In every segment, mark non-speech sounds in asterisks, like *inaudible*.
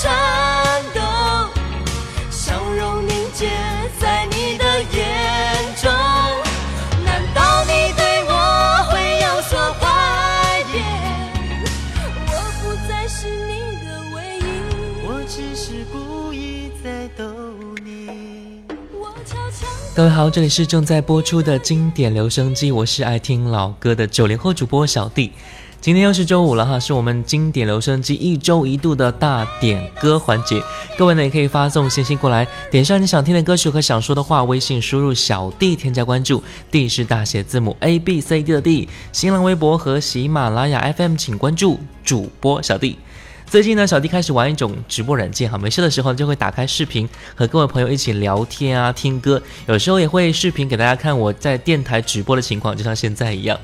颤抖？笑容凝结在你的眼中。难道你对我会有所怀念？我不再是你的唯一。我只是故意在逗你。我悄悄各位好，这里是正在播出的经典留声机，我是爱听老歌的九零后主播小弟。今天又是周五了哈，是我们经典留声机一周一度的大点歌环节。各位呢也可以发送信息过来，点上你想听的歌曲和想说的话，微信输入小弟添加关注，D 是大写字母 A B C D 的 D。新浪微博和喜马拉雅 FM 请关注主播小弟。最近呢，小弟开始玩一种直播软件哈，没事的时候就会打开视频和各位朋友一起聊天啊、听歌，有时候也会视频给大家看我在电台直播的情况，就像现在一样。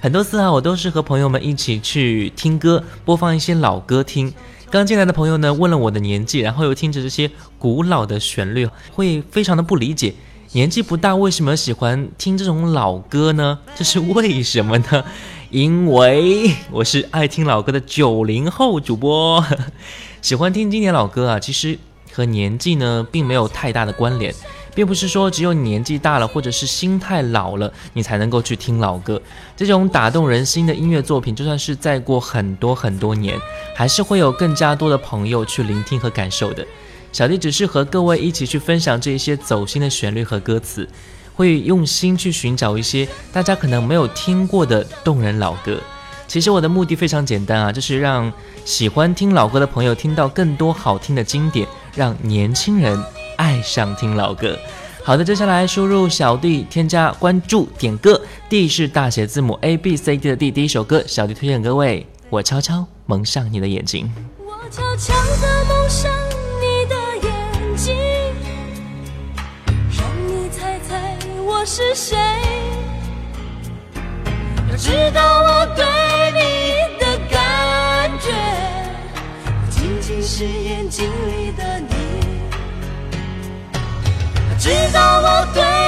很多次啊，我都是和朋友们一起去听歌，播放一些老歌听。刚进来的朋友呢，问了我的年纪，然后又听着这些古老的旋律，会非常的不理解。年纪不大，为什么喜欢听这种老歌呢？这是为什么呢？因为我是爱听老歌的九零后主播，*laughs* 喜欢听经典老歌啊。其实和年纪呢，并没有太大的关联。并不是说只有年纪大了，或者是心态老了，你才能够去听老歌。这种打动人心的音乐作品，就算是再过很多很多年，还是会有更加多的朋友去聆听和感受的。小弟只是和各位一起去分享这一些走心的旋律和歌词，会用心去寻找一些大家可能没有听过的动人老歌。其实我的目的非常简单啊，就是让喜欢听老歌的朋友听到更多好听的经典，让年轻人。爱上听老歌，好的，接下来输入小弟添加关注点歌，D 是大写字母 A B C D 的 D，第一首歌，小弟推荐各位，我悄悄蒙上你的眼睛。我悄悄的蒙上你的眼睛，让你猜猜我是谁。要知道我对你的感觉，不仅仅是眼睛里的你。知道我对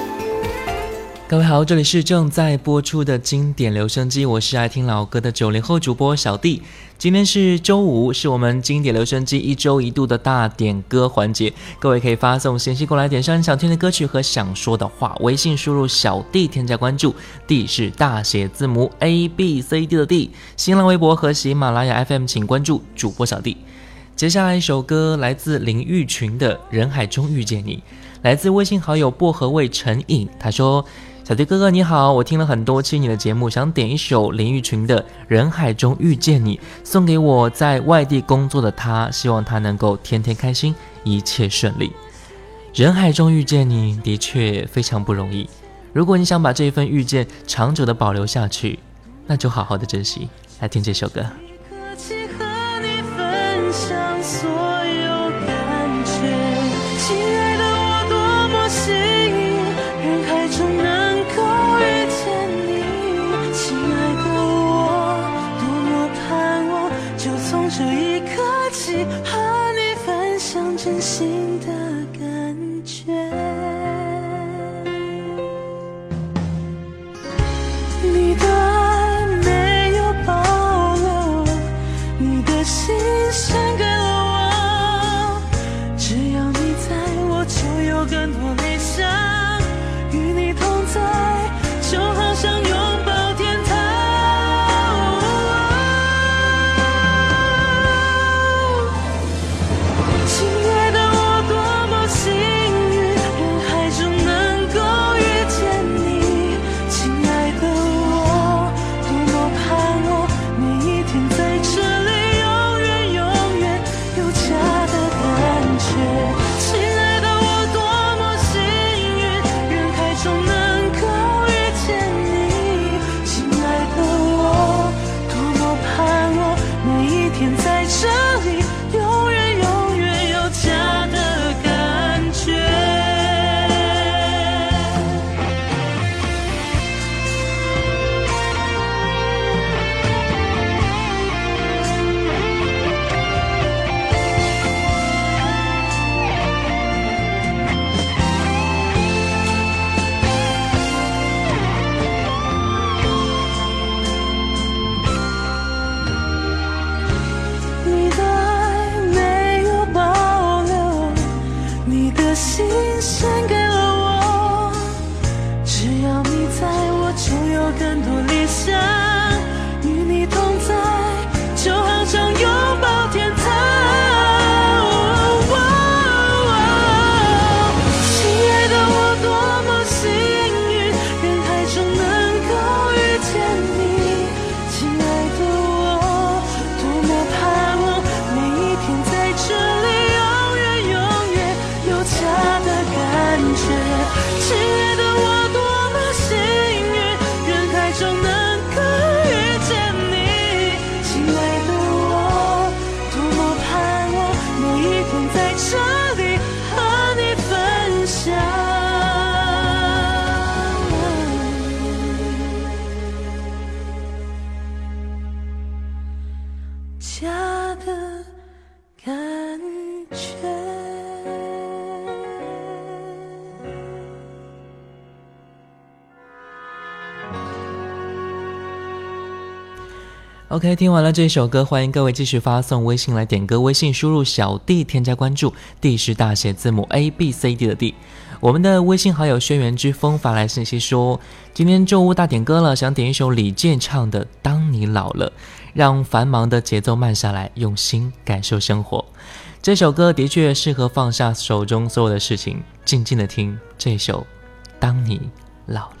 各位好，这里是正在播出的经典留声机，我是爱听老歌的九零后主播小弟。今天是周五，是我们经典留声机一周一度的大点歌环节。各位可以发送信息过来，点上你想听的歌曲和想说的话，微信输入小弟添加关注，D 是大写字母 A B C D 的 D。新浪微博和喜马拉雅 FM 请关注主播小弟。接下来一首歌来自林玉群的《人海中遇见你》，来自微信好友薄荷味陈颖，他说。小迪哥哥你好，我听了很多期你的节目，想点一首林玉群的《人海中遇见你》，送给我在外地工作的他，希望他能够天天开心，一切顺利。人海中遇见你的确非常不容易，如果你想把这一份遇见长久的保留下去，那就好好的珍惜。来听这首歌。OK，听完了这首歌，欢迎各位继续发送微信来点歌。微信输入小 D 添加关注，D 是大写字母 A B C D 的 D。我们的微信好友轩辕之风发来信息说，今天周五大点歌了，想点一首李健唱的《当你老了》，让繁忙的节奏慢下来，用心感受生活。这首歌的确适合放下手中所有的事情，静静的听这首《当你》。老了，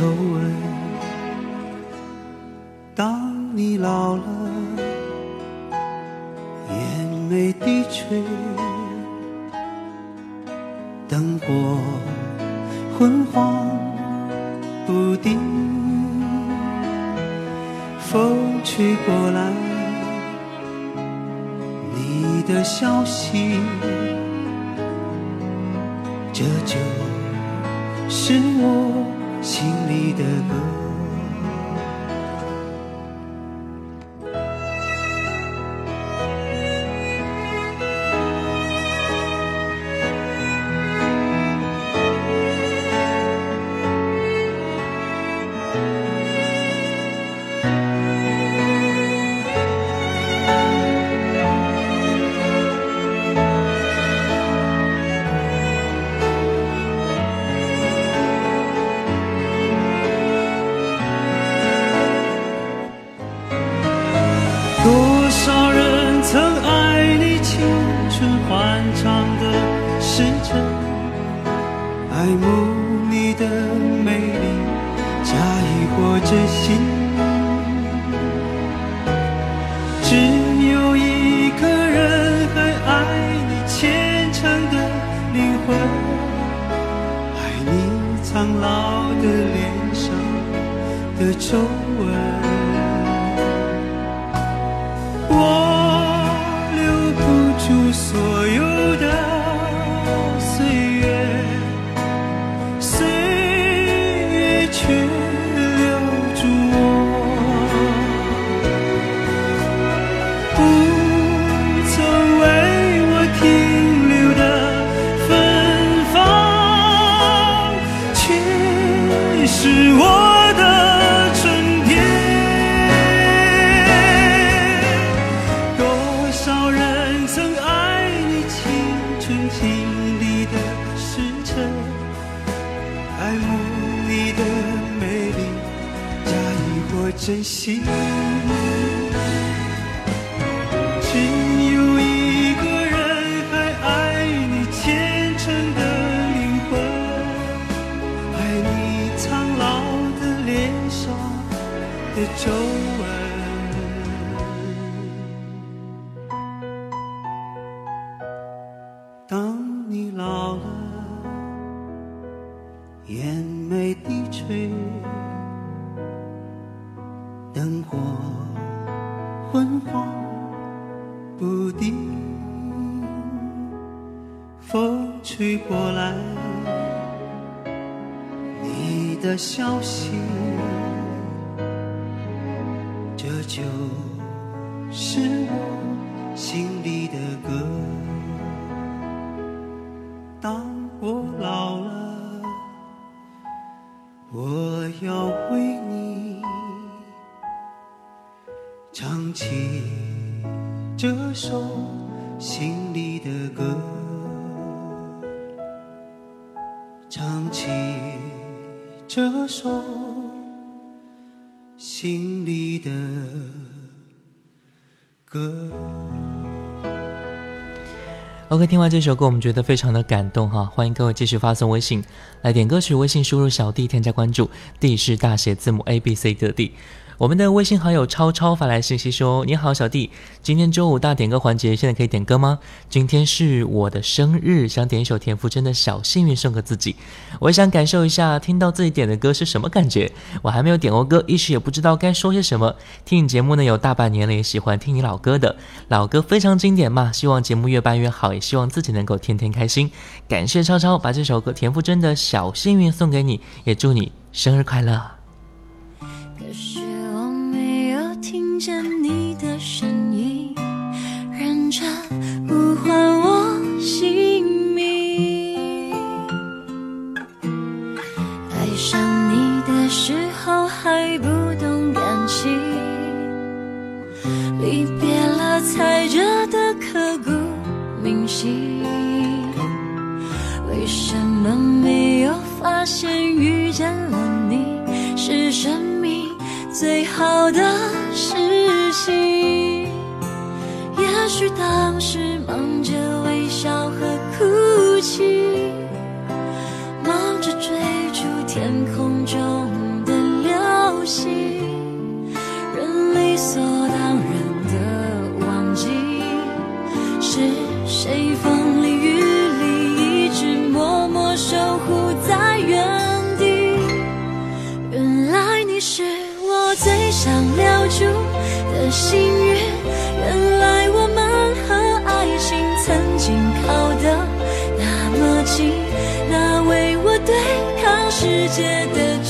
的唱起这首心里的歌，唱起这首心里的歌。OK，听完这首歌，我们觉得非常的感动哈，欢迎各位继续发送微信来点歌曲，微信输入小弟添加关注，D 是大写字母 A B C 的 D。我们的微信好友超超发来信息说：“你好，小弟，今天周五大点歌环节，现在可以点歌吗？今天是我的生日，想点一首田馥甄的小幸运送给自己。我想感受一下听到自己点的歌是什么感觉。我还没有点过歌，一时也不知道该说些什么。听你节目呢有大半年了，也喜欢听你老歌的，老歌非常经典嘛。希望节目越办越好，也希望自己能够天天开心。感谢超超把这首歌田馥甄的小幸运送给你，也祝你生日快乐。”明晰。为什么没有发现遇见了你是生命最好的事情？也许当时忙着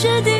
界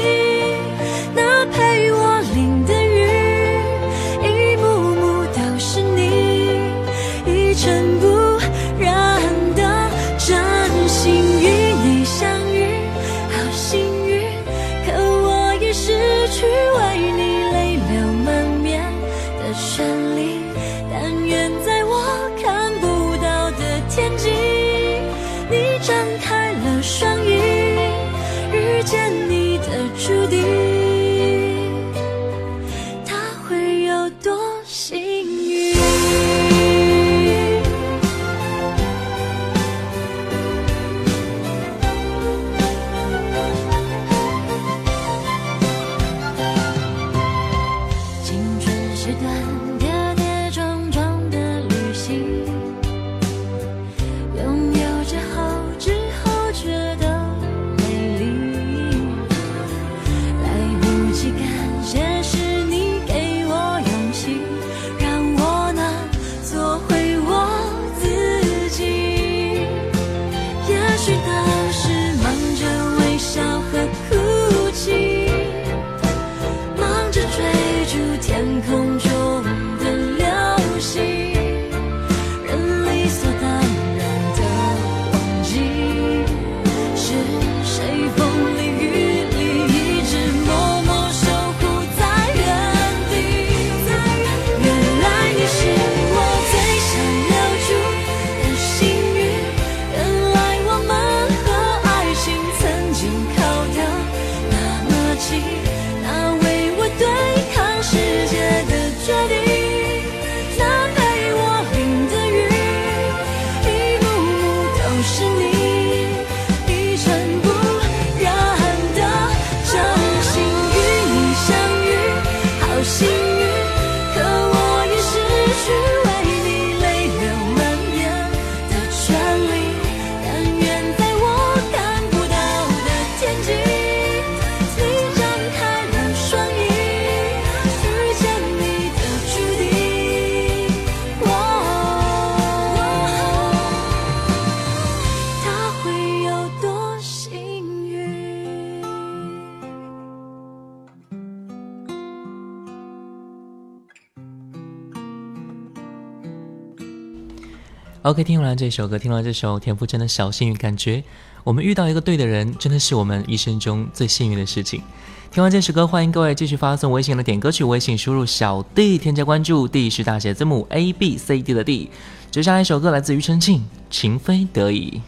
OK，听完这首歌，听完这首田馥甄的小幸运，感觉我们遇到一个对的人，真的是我们一生中最幸运的事情。听完这首歌，欢迎各位继续发送微信的点歌曲，微信输入小 D 添加关注，D 是大写字母 A B C D 的 D。接下来一首歌来自庾澄庆，《情非得已》。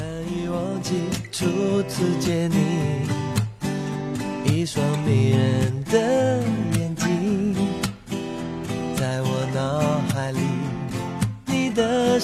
难以忘记初次见你，一双迷人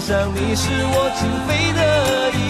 爱上你是我情非得已。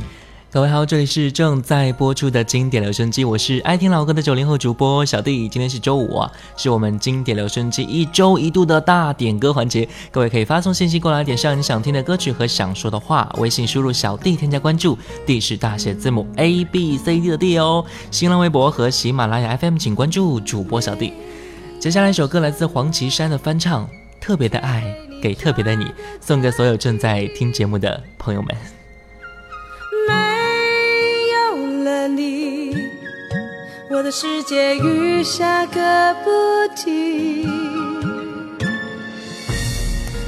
各位好，这里是正在播出的经典留声机，我是爱听老歌的九零后主播小弟。今天是周五啊，是我们经典留声机一周一度的大点歌环节。各位可以发送信息过来，点上你想听的歌曲和想说的话，微信输入小弟添加关注，D 是大写字母 A B C D 的 D 哦。新浪微博和喜马拉雅 FM 请关注主播小弟。接下来一首歌来自黄绮珊的翻唱，《特别的爱给特别的你》，送给所有正在听节目的朋友们。我的世界雨下个不停。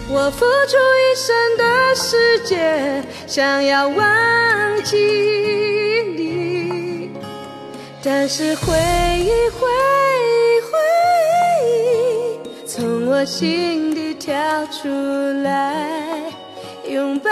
我付出一生的时间，想要忘记你，但是回忆回忆回忆，从我心底跳出来，拥抱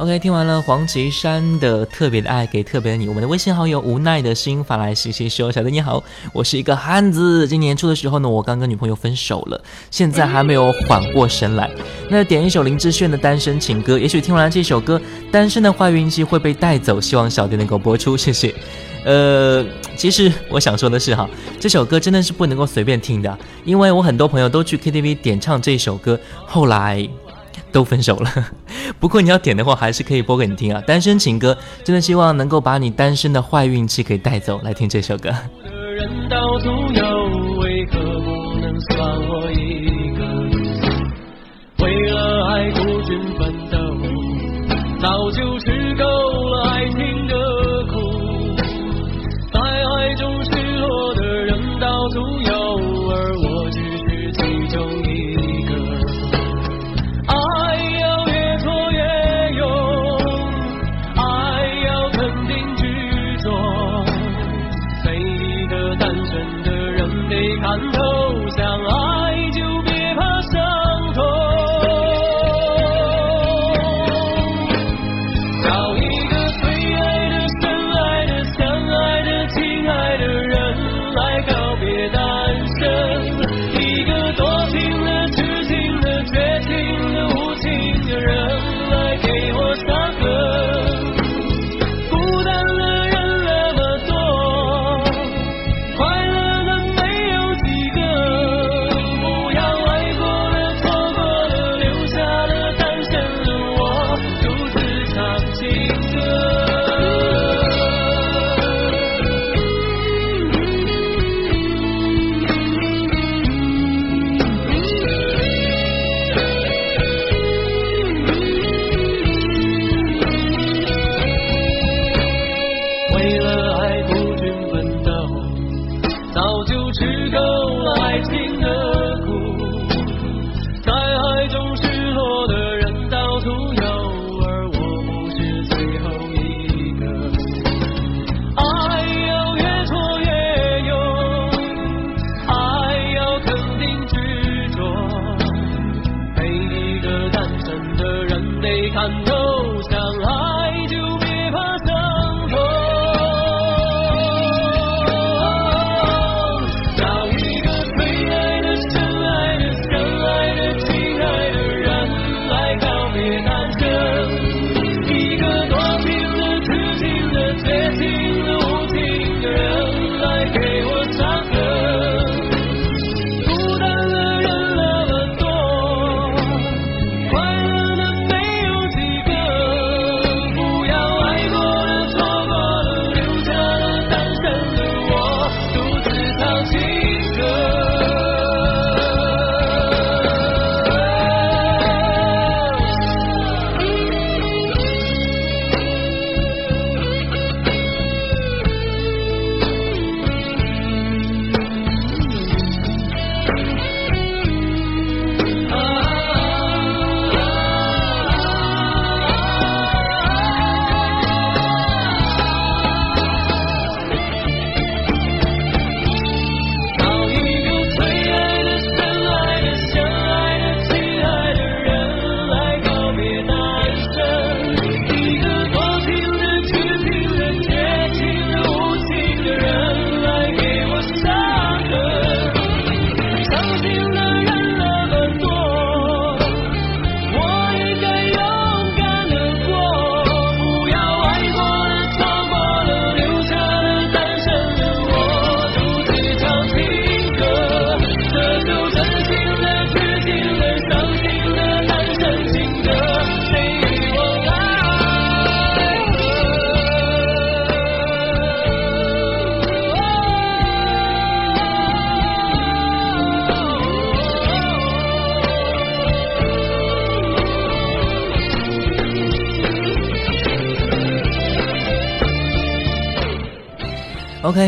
OK，听完了黄绮珊的《特别的爱给特别的你》，我们的微信好友无奈的心发来信息说：“小弟你好，我是一个汉子。今年初的时候呢，我刚跟女朋友分手了，现在还没有缓过神来。那点一首林志炫的《单身情歌》，也许听完了这首歌，单身的坏运气会被带走。希望小弟能够播出，谢谢。*laughs* 呃，其实我想说的是哈，这首歌真的是不能够随便听的，因为我很多朋友都去 KTV 点唱这首歌，后来。” *laughs* 都分手了，*laughs* 不过你要点的话，还是可以播给你听啊。单身情歌，真的希望能够把你单身的坏运气给带走。来听这首歌。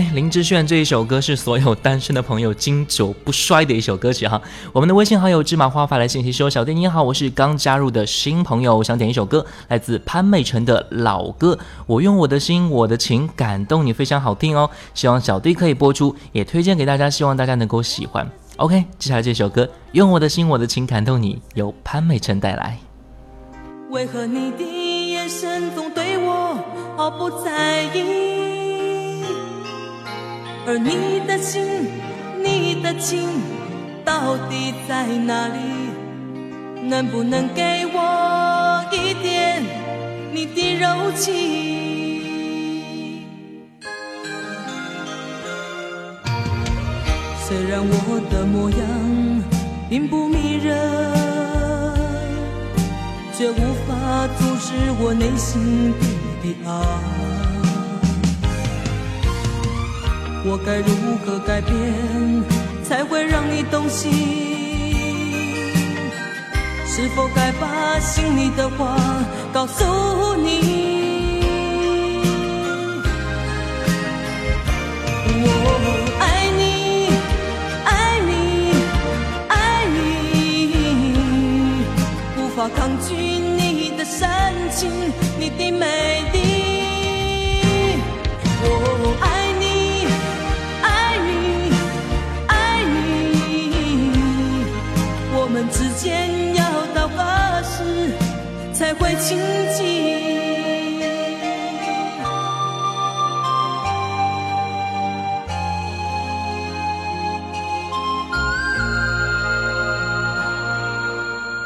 林志炫这一首歌是所有单身的朋友经久不衰的一首歌曲哈。我们的微信好友芝麻花发来信息说：“小弟你好，我是刚加入的新朋友，我想点一首歌，来自潘美辰的老歌。我用我的心，我的情感动你，非常好听哦。希望小弟可以播出，也推荐给大家，希望大家能够喜欢。OK，接下来这首歌，用我的心，我的情感动你，由潘美辰带来。为何你的眼神总对我毫不在意，而你的心，你的情到底在哪里？能不能给我一点你的柔情？虽然我的模样并不迷人，却无法阻止我内心底的爱。我该如何改变，才会让你动心？是否该把心里的话告诉你？我爱你，爱你，爱你，无法抗拒你的深情，你的美丽。间要到何时才会清静？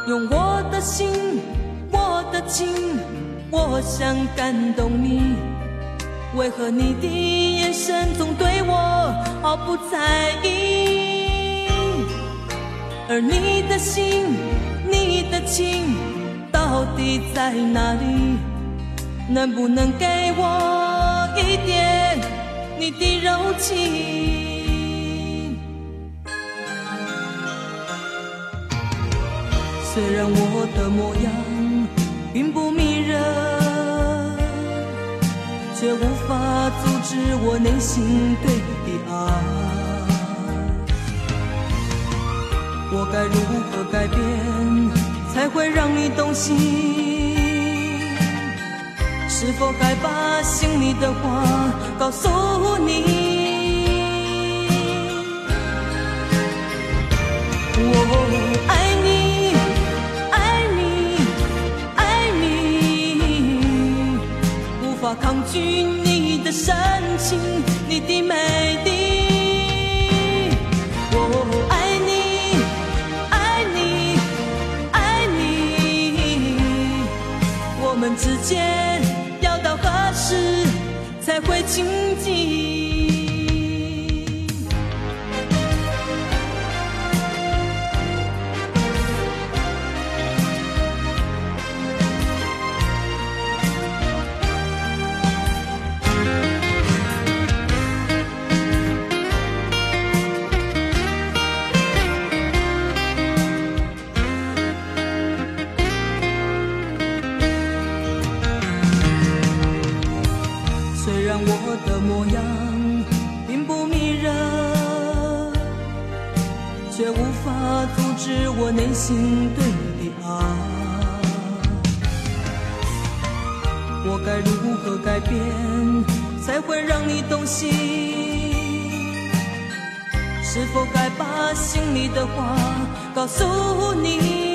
用我的心，我的情，我想感动你。为何你的眼神总对我毫不在意？而你的心，你的情到底在哪里？能不能给我一点你的柔情？虽然我的模样并不迷人，却无法阻止我内心对你的爱。我该如何改变，才会让你动心？是否该把心里的话告诉你？我爱你，爱你，爱你，无法抗拒你的深情，你的美之间要到何时才会亲近？内心对你的爱。我该如何改变，才会让你动心？是否该把心里的话告诉你？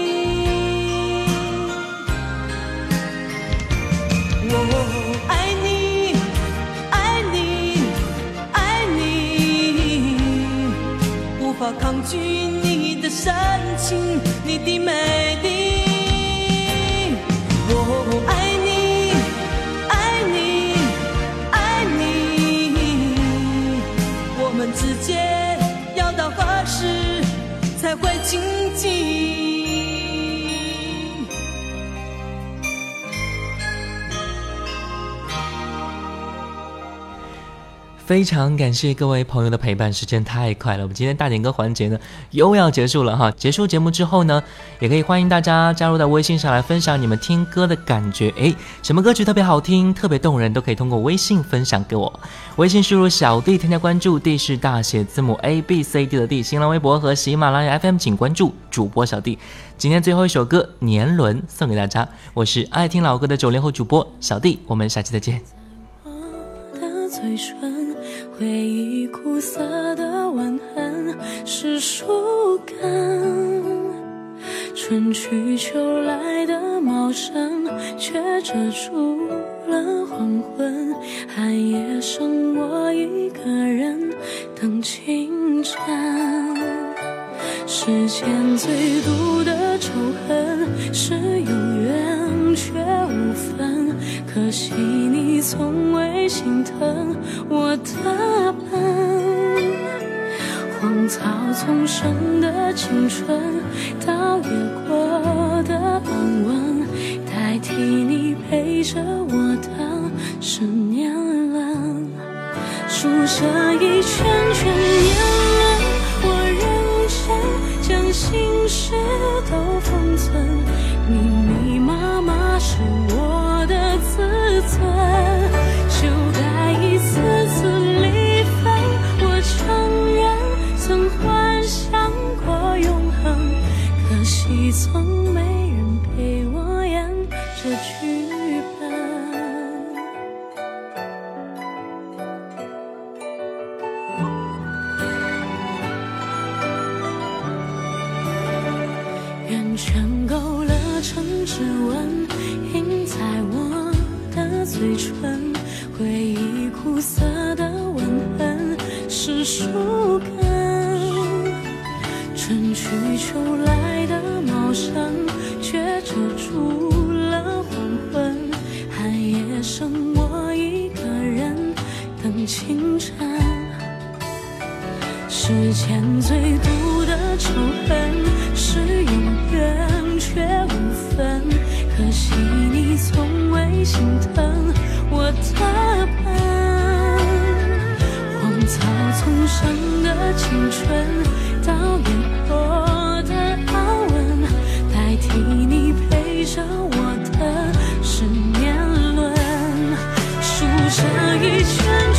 你的美丽。我爱你，爱你，爱你，我们之间要到何时才会亲近？非常感谢各位朋友的陪伴，时间太快了，我们今天大点歌环节呢又要结束了哈。结束节目之后呢，也可以欢迎大家加入到微信上来分享你们听歌的感觉，诶，什么歌曲特别好听、特别动人，都可以通过微信分享给我。微信输入小弟添加关注，D 是大写字母 A B C D 的 D，新浪微博和喜马拉雅 FM 请关注主播小弟。今天最后一首歌《年轮》送给大家，我是爱听老歌的九零后主播小弟，我们下期再见。我的嘴唇，回忆苦涩的吻痕是树根，春去秋来的茂茂盛，却遮住了黄昏。寒夜剩我一个人等清晨。世间最毒的仇恨是有缘却无分，可惜你从未心疼我的笨。荒草丛生的青春，倒也过的安稳，代替你陪着我的是年轮。数着一圈春去秋来的茂盛，却遮住了黄昏。寒夜剩我一个人等清晨。世间最毒的仇恨是有缘却无分，可惜你从未心疼我的笨。荒草丛生的青春，倒也过的安稳，代替你陪着我的是年轮。数着一圈